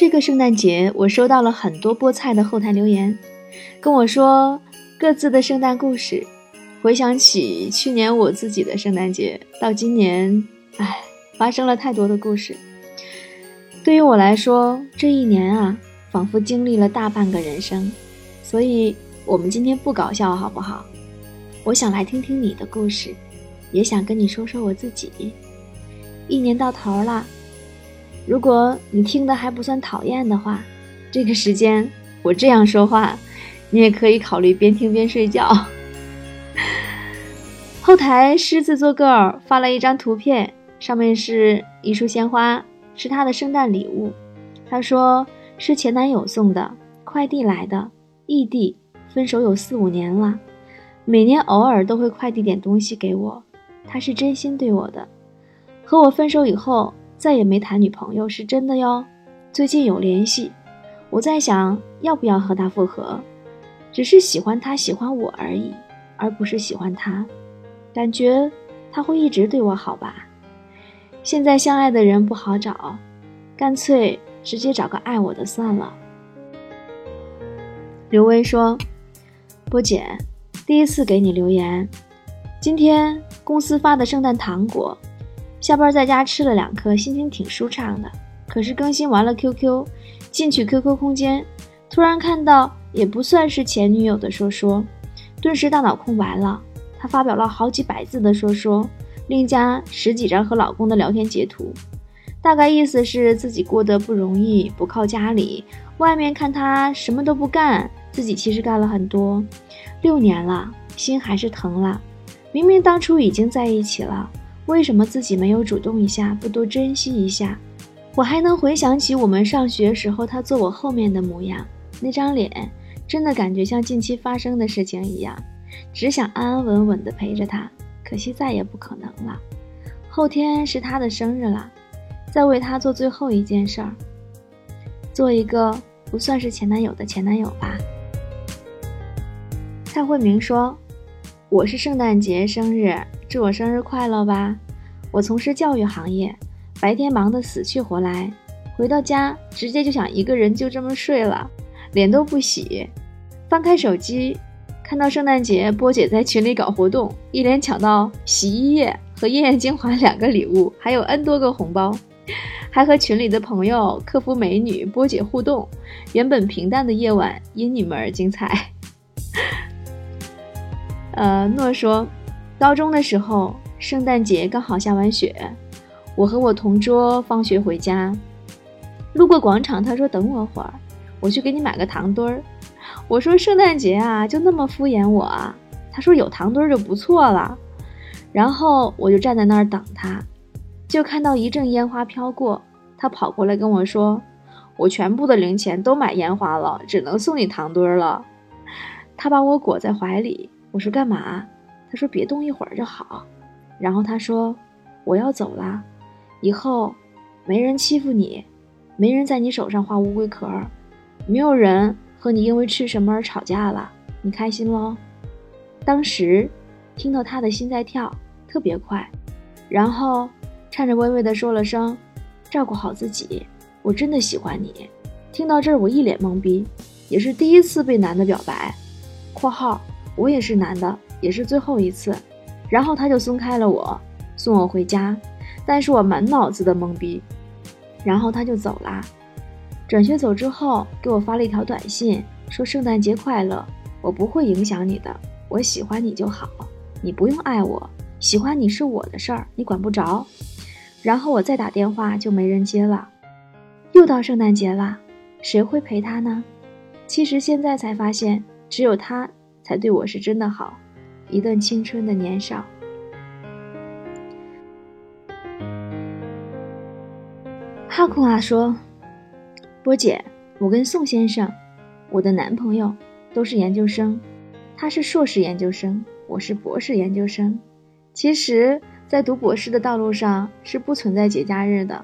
这个圣诞节，我收到了很多菠菜的后台留言，跟我说各自的圣诞故事。回想起去年我自己的圣诞节，到今年，唉，发生了太多的故事。对于我来说，这一年啊，仿佛经历了大半个人生。所以，我们今天不搞笑好不好？我想来听听你的故事，也想跟你说说我自己。一年到头了。如果你听的还不算讨厌的话，这个时间我这样说话，你也可以考虑边听边睡觉。后台狮子座 girl 发了一张图片，上面是一束鲜花，是她的圣诞礼物。她说是前男友送的，快递来的，异地，分手有四五年了，每年偶尔都会快递点东西给我，他是真心对我的。和我分手以后。再也没谈女朋友是真的哟，最近有联系，我在想要不要和他复合，只是喜欢他喜欢我而已，而不是喜欢他，感觉他会一直对我好吧。现在相爱的人不好找，干脆直接找个爱我的算了。刘威说：“波姐，第一次给你留言，今天公司发的圣诞糖果。”下班在家吃了两颗，心情挺舒畅的。可是更新完了 QQ，进去 QQ 空间，突然看到也不算是前女友的说说，顿时大脑空白了。他发表了好几百字的说说，另加十几张和老公的聊天截图，大概意思是自己过得不容易，不靠家里，外面看他什么都不干，自己其实干了很多。六年了，心还是疼了。明明当初已经在一起了。为什么自己没有主动一下，不多珍惜一下？我还能回想起我们上学时候，他坐我后面的模样，那张脸真的感觉像近期发生的事情一样，只想安安稳稳地陪着他。可惜再也不可能了。后天是他的生日了，再为他做最后一件事儿，做一个不算是前男友的前男友吧。蔡慧明说：“我是圣诞节生日。”祝我生日快乐吧！我从事教育行业，白天忙得死去活来，回到家直接就想一个人就这么睡了，脸都不洗。翻开手机，看到圣诞节波姐在群里搞活动，一连抢到洗衣液和艳艳精华两个礼物，还有 N 多个红包，还和群里的朋友、客服美女波姐互动。原本平淡的夜晚因你们而精彩。呃，诺说。高中的时候，圣诞节刚好下完雪，我和我同桌放学回家，路过广场，他说等我会儿，我去给你买个糖墩儿。我说圣诞节啊，就那么敷衍我啊？他说有糖墩儿就不错了。然后我就站在那儿等他，就看到一阵烟花飘过，他跑过来跟我说，我全部的零钱都买烟花了，只能送你糖墩儿了。他把我裹在怀里，我说干嘛？他说：“别动一会儿就好。”然后他说：“我要走了，以后没人欺负你，没人在你手上画乌龟壳，没有人和你因为吃什么而吵架了，你开心喽？”当时听到他的心在跳，特别快，然后颤颤巍巍地说了声：“照顾好自己，我真的喜欢你。”听到这儿，我一脸懵逼，也是第一次被男的表白（括号我也是男的）。也是最后一次，然后他就松开了我，送我回家，但是我满脑子的懵逼，然后他就走啦。转学走之后，给我发了一条短信，说圣诞节快乐，我不会影响你的，我喜欢你就好，你不用爱我，喜欢你是我的事儿，你管不着。然后我再打电话就没人接了。又到圣诞节了，谁会陪他呢？其实现在才发现，只有他才对我是真的好。一段青春的年少。哈库啊说：“波姐，我跟宋先生，我的男朋友都是研究生，他是硕士研究生，我是博士研究生。其实，在读博士的道路上是不存在节假日的。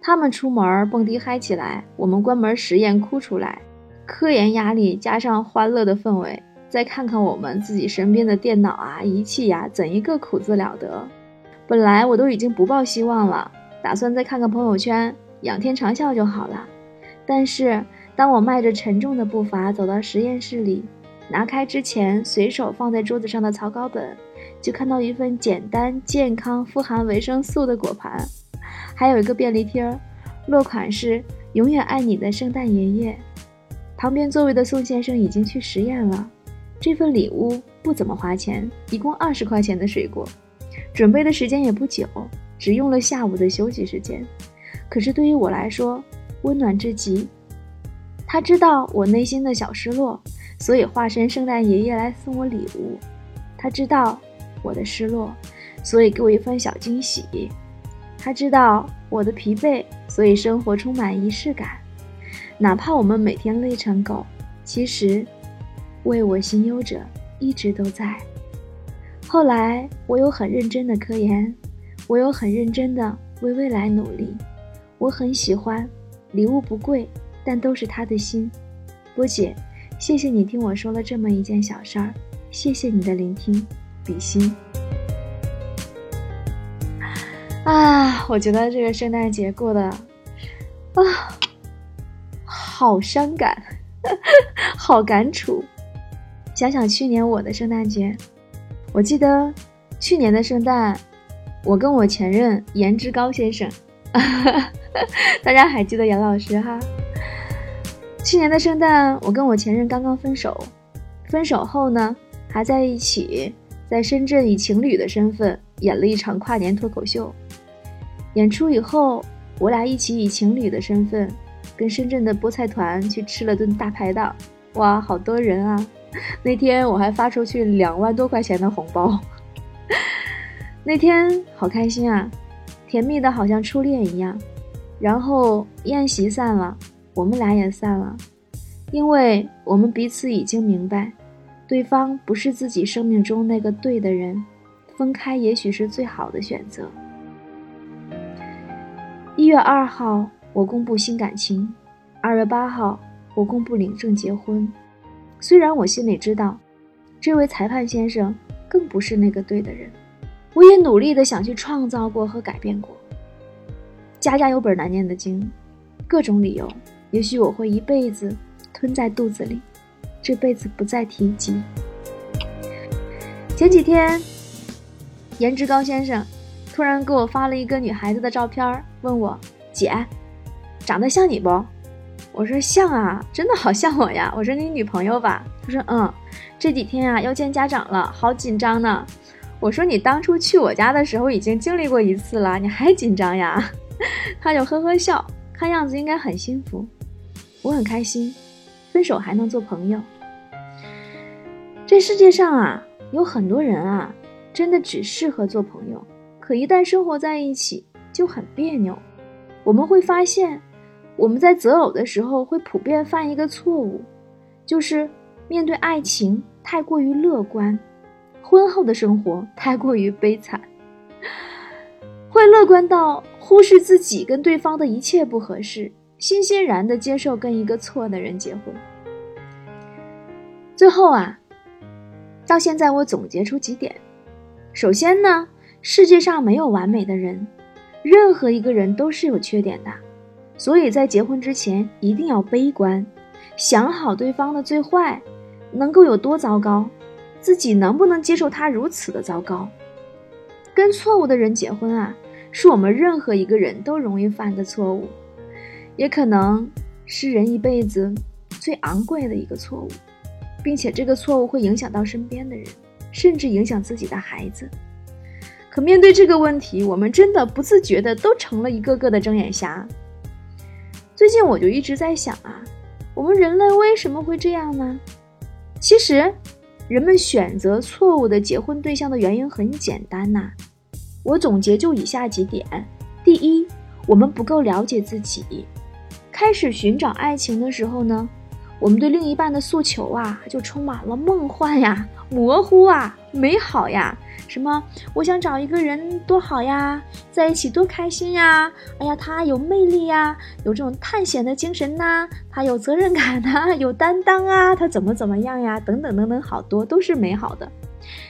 他们出门蹦迪嗨起来，我们关门实验哭出来，科研压力加上欢乐的氛围。”再看看我们自己身边的电脑啊、仪器呀，怎一个苦字了得！本来我都已经不抱希望了，打算再看看朋友圈，仰天长啸就好了。但是当我迈着沉重的步伐走到实验室里，拿开之前随手放在桌子上的草稿本，就看到一份简单、健康、富含维生素的果盘，还有一个便利贴，落款是“永远爱你的圣诞爷爷”。旁边座位的宋先生已经去实验了。这份礼物不怎么花钱，一共二十块钱的水果，准备的时间也不久，只用了下午的休息时间。可是对于我来说，温暖至极。他知道我内心的小失落，所以化身圣诞爷爷来送我礼物。他知道我的失落，所以给我一份小惊喜。他知道我的疲惫，所以生活充满仪式感。哪怕我们每天累成狗，其实。为我心忧者一直都在。后来，我有很认真的科研，我有很认真的为未来努力。我很喜欢，礼物不贵，但都是他的心。波姐，谢谢你听我说了这么一件小事儿，谢谢你的聆听，比心。啊，我觉得这个圣诞节过得啊，好伤感，好感触。想想去年我的圣诞节，我记得去年的圣诞，我跟我前任颜值高先生，大家还记得杨老师哈？去年的圣诞，我跟我前任刚刚分手，分手后呢，还在一起，在深圳以情侣的身份演了一场跨年脱口秀。演出以后，我俩一起以情侣的身份，跟深圳的菠菜团去吃了顿大排档，哇，好多人啊！那天我还发出去两万多块钱的红包，那天好开心啊，甜蜜的好像初恋一样。然后宴席散了，我们俩也散了，因为我们彼此已经明白，对方不是自己生命中那个对的人，分开也许是最好的选择。一月二号，我公布新感情；二月八号，我公布领证结婚。虽然我心里知道，这位裁判先生更不是那个对的人，我也努力的想去创造过和改变过。家家有本难念的经，各种理由，也许我会一辈子吞在肚子里，这辈子不再提及。前几天，颜值高先生突然给我发了一个女孩子的照片，问我：“姐，长得像你不？”我说像啊，真的好像我呀。我说你女朋友吧？他说嗯，这几天啊要见家长了，好紧张呢。我说你当初去我家的时候已经经历过一次了，你还紧张呀？他就呵呵笑，看样子应该很幸福。我很开心，分手还能做朋友。这世界上啊，有很多人啊，真的只适合做朋友，可一旦生活在一起就很别扭。我们会发现。我们在择偶的时候会普遍犯一个错误，就是面对爱情太过于乐观，婚后的生活太过于悲惨，会乐观到忽视自己跟对方的一切不合适，欣欣然的接受跟一个错的人结婚。最后啊，到现在我总结出几点：首先呢，世界上没有完美的人，任何一个人都是有缺点的。所以在结婚之前一定要悲观，想好对方的最坏能够有多糟糕，自己能不能接受他如此的糟糕。跟错误的人结婚啊，是我们任何一个人都容易犯的错误，也可能是人一辈子最昂贵的一个错误，并且这个错误会影响到身边的人，甚至影响自己的孩子。可面对这个问题，我们真的不自觉的都成了一个个的睁眼瞎。最近我就一直在想啊，我们人类为什么会这样呢？其实，人们选择错误的结婚对象的原因很简单呐。我总结就以下几点：第一，我们不够了解自己。开始寻找爱情的时候呢，我们对另一半的诉求啊，就充满了梦幻呀、模糊啊、美好呀。什么？我想找一个人多好呀，在一起多开心呀！哎呀，他有魅力呀，有这种探险的精神呐，他有责任感呐，有担当啊，他怎么怎么样呀？等等等等，好多都是美好的，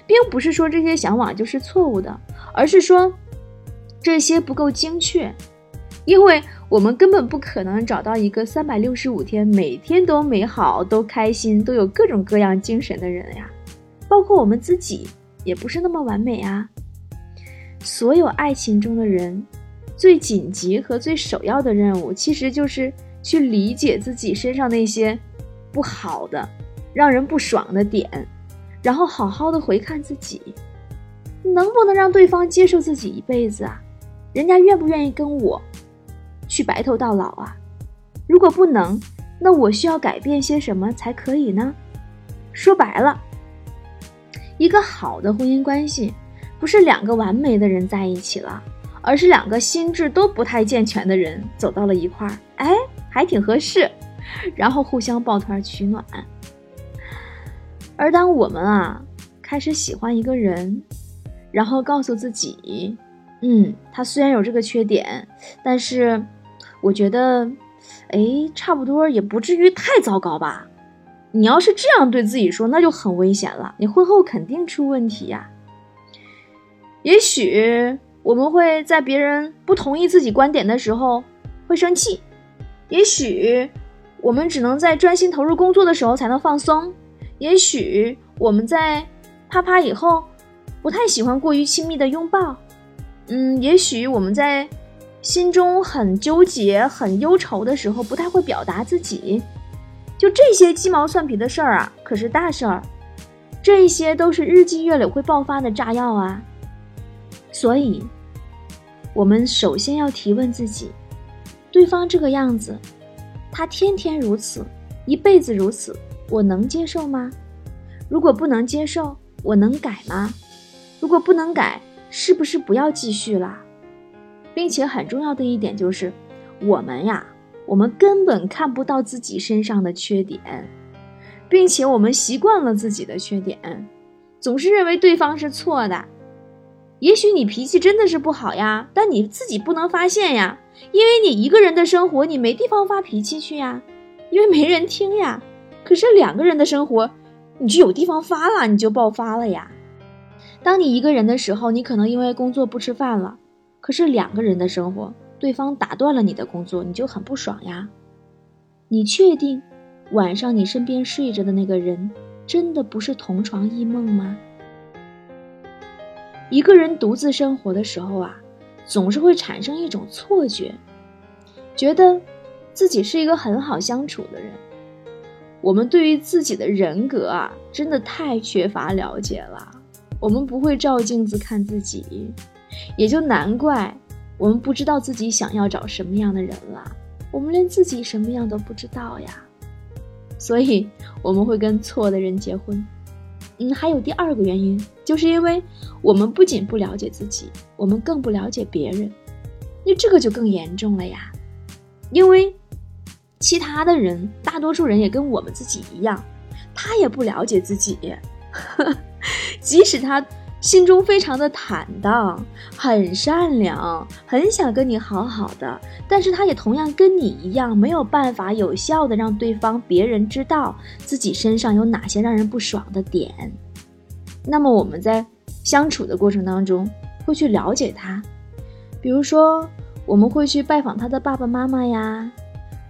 并不是说这些向往就是错误的，而是说这些不够精确，因为我们根本不可能找到一个三百六十五天每天都美好、都开心、都有各种各样精神的人呀。包括我们自己，也不是那么完美啊。所有爱情中的人，最紧急和最首要的任务，其实就是去理解自己身上那些不好的、让人不爽的点，然后好好的回看自己，能不能让对方接受自己一辈子啊？人家愿不愿意跟我？去白头到老啊！如果不能，那我需要改变些什么才可以呢？说白了，一个好的婚姻关系，不是两个完美的人在一起了，而是两个心智都不太健全的人走到了一块儿，哎，还挺合适，然后互相抱团取暖。而当我们啊开始喜欢一个人，然后告诉自己，嗯，他虽然有这个缺点，但是。我觉得，哎，差不多也不至于太糟糕吧。你要是这样对自己说，那就很危险了。你婚后肯定出问题呀。也许我们会在别人不同意自己观点的时候会生气，也许我们只能在专心投入工作的时候才能放松，也许我们在啪啪以后不太喜欢过于亲密的拥抱，嗯，也许我们在。心中很纠结、很忧愁的时候，不太会表达自己，就这些鸡毛蒜皮的事儿啊，可是大事儿，这些都是日积月累会爆发的炸药啊。所以，我们首先要提问自己：对方这个样子，他天天如此，一辈子如此，我能接受吗？如果不能接受，我能改吗？如果不能改，是不是不要继续了？并且很重要的一点就是，我们呀，我们根本看不到自己身上的缺点，并且我们习惯了自己的缺点，总是认为对方是错的。也许你脾气真的是不好呀，但你自己不能发现呀，因为你一个人的生活，你没地方发脾气去呀，因为没人听呀。可是两个人的生活，你就有地方发了，你就爆发了呀。当你一个人的时候，你可能因为工作不吃饭了。可是两个人的生活，对方打断了你的工作，你就很不爽呀。你确定晚上你身边睡着的那个人真的不是同床异梦吗？一个人独自生活的时候啊，总是会产生一种错觉，觉得自己是一个很好相处的人。我们对于自己的人格啊，真的太缺乏了解了。我们不会照镜子看自己。也就难怪我们不知道自己想要找什么样的人了，我们连自己什么样都不知道呀，所以我们会跟错的人结婚。嗯，还有第二个原因，就是因为我们不仅不了解自己，我们更不了解别人，那这个就更严重了呀。因为其他的人，大多数人也跟我们自己一样，他也不了解自己，即使他。心中非常的坦荡，很善良，很想跟你好好的，但是他也同样跟你一样，没有办法有效的让对方别人知道自己身上有哪些让人不爽的点。那么我们在相处的过程当中，会去了解他，比如说我们会去拜访他的爸爸妈妈呀，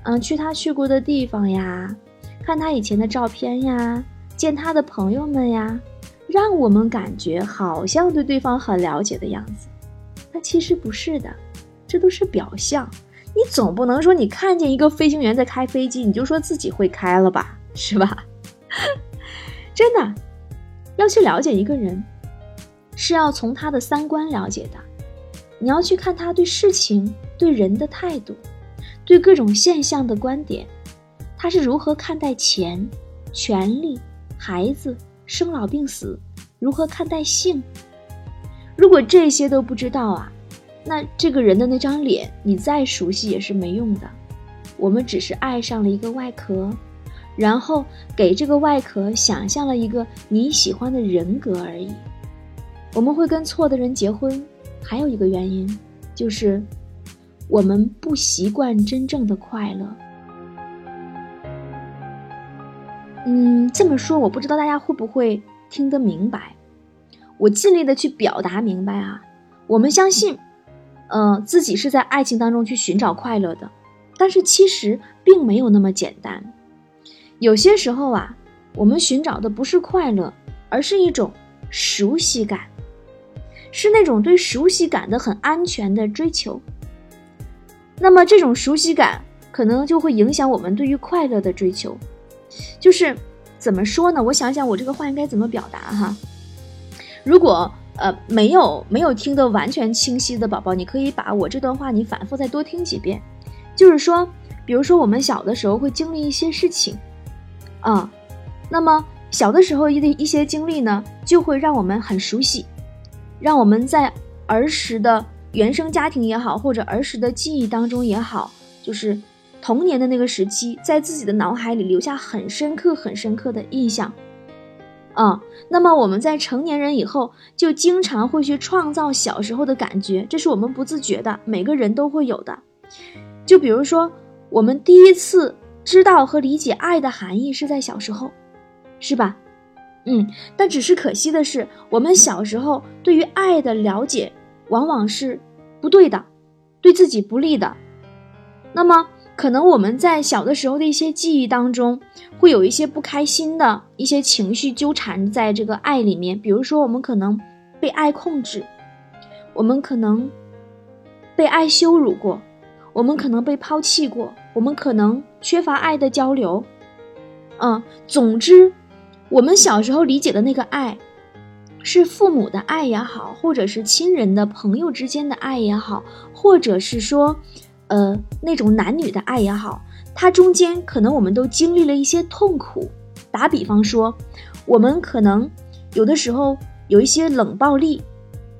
嗯，去他去过的地方呀，看他以前的照片呀，见他的朋友们呀。让我们感觉好像对对方很了解的样子，那其实不是的，这都是表象。你总不能说你看见一个飞行员在开飞机，你就说自己会开了吧，是吧？真的，要去了解一个人，是要从他的三观了解的。你要去看他对事情、对人的态度，对各种现象的观点，他是如何看待钱、权利、孩子。生老病死，如何看待性？如果这些都不知道啊，那这个人的那张脸，你再熟悉也是没用的。我们只是爱上了一个外壳，然后给这个外壳想象了一个你喜欢的人格而已。我们会跟错的人结婚，还有一个原因，就是我们不习惯真正的快乐。嗯，这么说我不知道大家会不会听得明白，我尽力的去表达明白啊。我们相信，呃，自己是在爱情当中去寻找快乐的，但是其实并没有那么简单。有些时候啊，我们寻找的不是快乐，而是一种熟悉感，是那种对熟悉感的很安全的追求。那么这种熟悉感可能就会影响我们对于快乐的追求。就是怎么说呢？我想想，我这个话应该怎么表达哈？如果。呃，没有没有听得完全清晰的宝宝，你可以把我这段话你反复再多听几遍。就是说，比如说我们小的时候会经历一些事情，啊，那么小的时候一的一些经历呢，就会让我们很熟悉，让我们在儿时的原生家庭也好，或者儿时的记忆当中也好，就是童年的那个时期，在自己的脑海里留下很深刻、很深刻的印象。啊，那么我们在成年人以后，就经常会去创造小时候的感觉，这是我们不自觉的，每个人都会有的。就比如说，我们第一次知道和理解爱的含义是在小时候，是吧？嗯，但只是可惜的是，我们小时候对于爱的了解往往是不对的，对自己不利的。那么。可能我们在小的时候的一些记忆当中，会有一些不开心的一些情绪纠缠在这个爱里面。比如说，我们可能被爱控制，我们可能被爱羞辱过，我们可能被抛弃过，我们可能缺乏爱的交流。嗯，总之，我们小时候理解的那个爱，是父母的爱也好，或者是亲人的朋友之间的爱也好，或者是说。呃，那种男女的爱也好，它中间可能我们都经历了一些痛苦。打比方说，我们可能有的时候有一些冷暴力，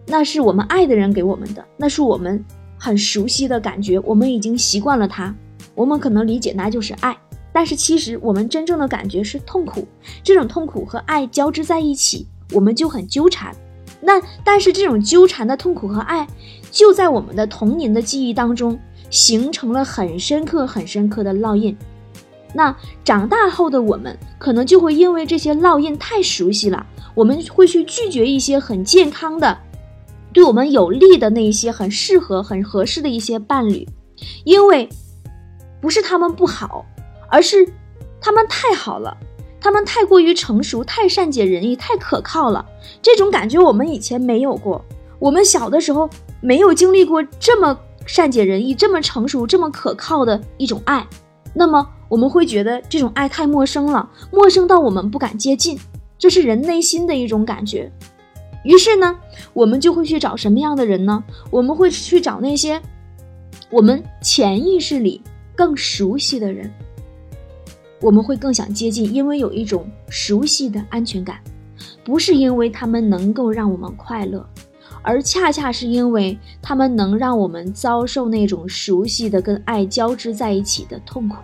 那是我们爱的人给我们的，那是我们很熟悉的感觉，我们已经习惯了它，我们可能理解那就是爱。但是其实我们真正的感觉是痛苦，这种痛苦和爱交织在一起，我们就很纠缠。那但是这种纠缠的痛苦和爱，就在我们的童年的记忆当中。形成了很深刻、很深刻的烙印。那长大后的我们，可能就会因为这些烙印太熟悉了，我们会去拒绝一些很健康的、对我们有利的那一些很适合、很合适的一些伴侣，因为不是他们不好，而是他们太好了，他们太过于成熟、太善解人意、太可靠了。这种感觉我们以前没有过，我们小的时候没有经历过这么。善解人意，这么成熟、这么可靠的一种爱，那么我们会觉得这种爱太陌生了，陌生到我们不敢接近，这是人内心的一种感觉。于是呢，我们就会去找什么样的人呢？我们会去找那些我们潜意识里更熟悉的人，我们会更想接近，因为有一种熟悉的安全感，不是因为他们能够让我们快乐。而恰恰是因为他们能让我们遭受那种熟悉的跟爱交织在一起的痛苦。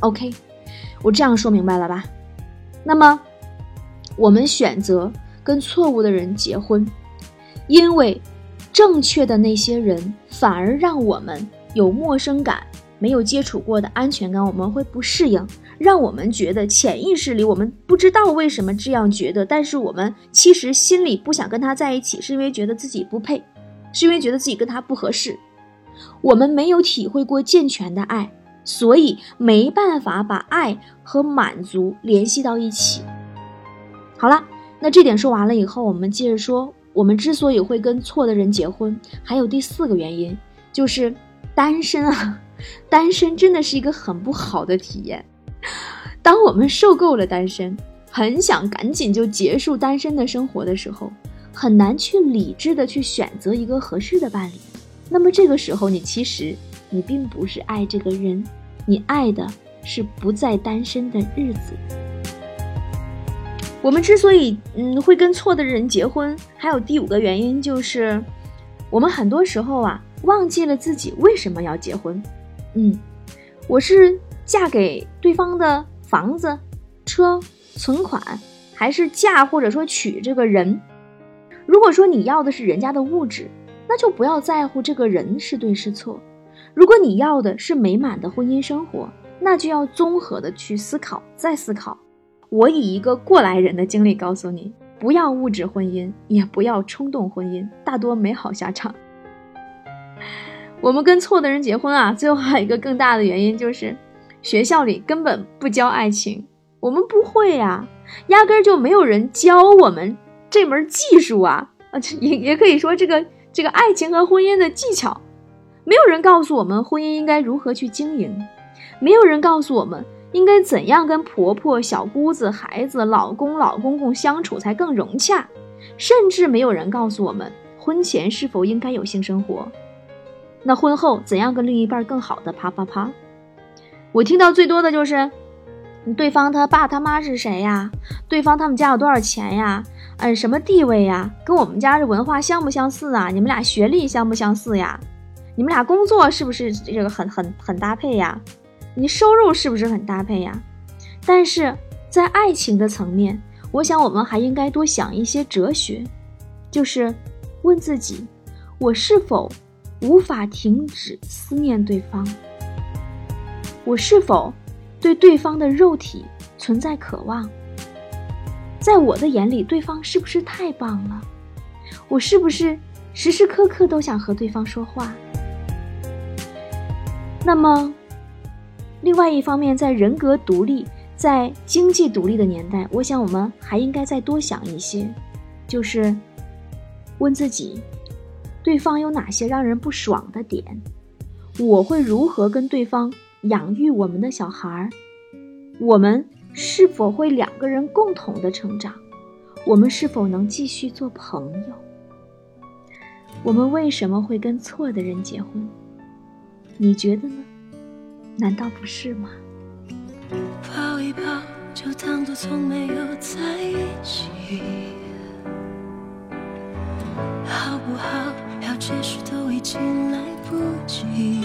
OK，我这样说明白了吧？那么，我们选择跟错误的人结婚，因为正确的那些人反而让我们有陌生感。没有接触过的安全感，我们会不适应，让我们觉得潜意识里我们不知道为什么这样觉得，但是我们其实心里不想跟他在一起，是因为觉得自己不配，是因为觉得自己跟他不合适。我们没有体会过健全的爱，所以没办法把爱和满足联系到一起。好了，那这点说完了以后，我们接着说，我们之所以会跟错的人结婚，还有第四个原因，就是单身啊。单身真的是一个很不好的体验。当我们受够了单身，很想赶紧就结束单身的生活的时候，很难去理智的去选择一个合适的伴侣。那么这个时候，你其实你并不是爱这个人，你爱的是不再单身的日子。我们之所以嗯会跟错的人结婚，还有第五个原因就是，我们很多时候啊忘记了自己为什么要结婚。嗯，我是嫁给对方的房子、车、存款，还是嫁或者说娶这个人？如果说你要的是人家的物质，那就不要在乎这个人是对是错；如果你要的是美满的婚姻生活，那就要综合的去思考，再思考。我以一个过来人的经历告诉你：不要物质婚姻，也不要冲动婚姻，大多没好下场。我们跟错的人结婚啊，最后还有一个更大的原因就是，学校里根本不教爱情，我们不会呀，压根儿就没有人教我们这门技术啊，啊，也也可以说这个这个爱情和婚姻的技巧，没有人告诉我们婚姻应该如何去经营，没有人告诉我们应该怎样跟婆婆、小姑子、孩子、老公、老公公相处才更融洽，甚至没有人告诉我们婚前是否应该有性生活。那婚后怎样跟另一半更好的啪啪啪？我听到最多的就是，对方他爸他妈是谁呀？对方他们家有多少钱呀？嗯，什么地位呀？跟我们家这文化相不相似啊？你们俩学历相不相似呀？你们俩工作是不是这个很很很搭配呀？你收入是不是很搭配呀？但是在爱情的层面，我想我们还应该多想一些哲学，就是问自己，我是否？无法停止思念对方，我是否对对方的肉体存在渴望？在我的眼里，对方是不是太棒了？我是不是时时刻刻都想和对方说话？那么，另外一方面，在人格独立、在经济独立的年代，我想我们还应该再多想一些，就是问自己。对方有哪些让人不爽的点？我会如何跟对方养育我们的小孩儿？我们是否会两个人共同的成长？我们是否能继续做朋友？我们为什么会跟错的人结婚？你觉得呢？难道不是吗？抱一抱，就当作从没有在一起，好不好？要解释都已经来不及，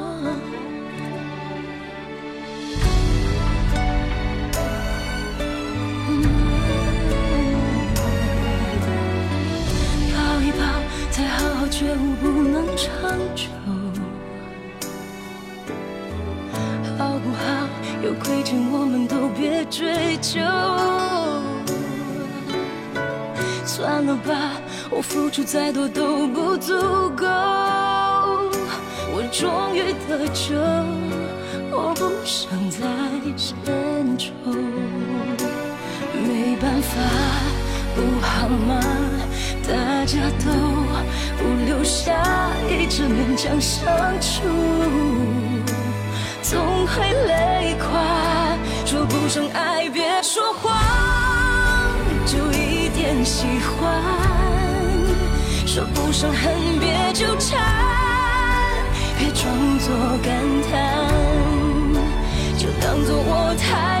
长久，好不好？有亏欠我们都别追究。算了吧，我付出再多都不足够。我终于得救，我不想再牵愁。没办法，不好吗？大家都不留下，一直勉强相处，总会累垮。说不上爱，别说谎，就一点喜欢；说不上恨，别纠缠，别装作感叹，就当作我太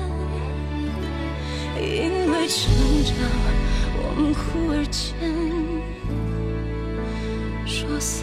因为成长，我们忽而间说散。